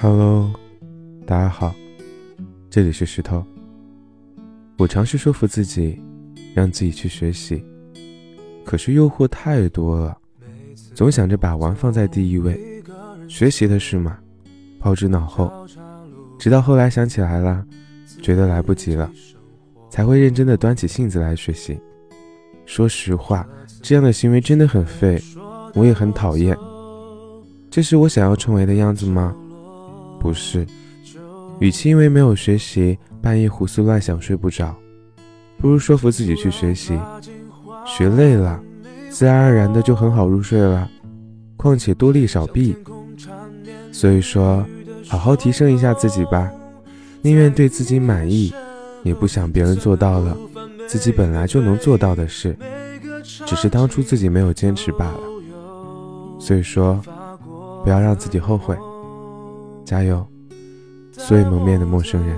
Hello，大家好，这里是石头。我尝试说服自己，让自己去学习，可是诱惑太多了，总想着把玩放在第一位，学习的事嘛，抛之脑后。直到后来想起来了，觉得来不及了，才会认真的端起性子来学习。说实话，这样的行为真的很废，我也很讨厌。这是我想要成为的样子吗？不是，与其因为没有学习半夜胡思乱想睡不着，不如说服自己去学习。学累了，自然而然的就很好入睡了。况且多利少弊，所以说好好提升一下自己吧。宁愿对自己满意，也不想别人做到了自己本来就能做到的事，只是当初自己没有坚持罢了。所以说，不要让自己后悔。加油，所以蒙面的陌生人。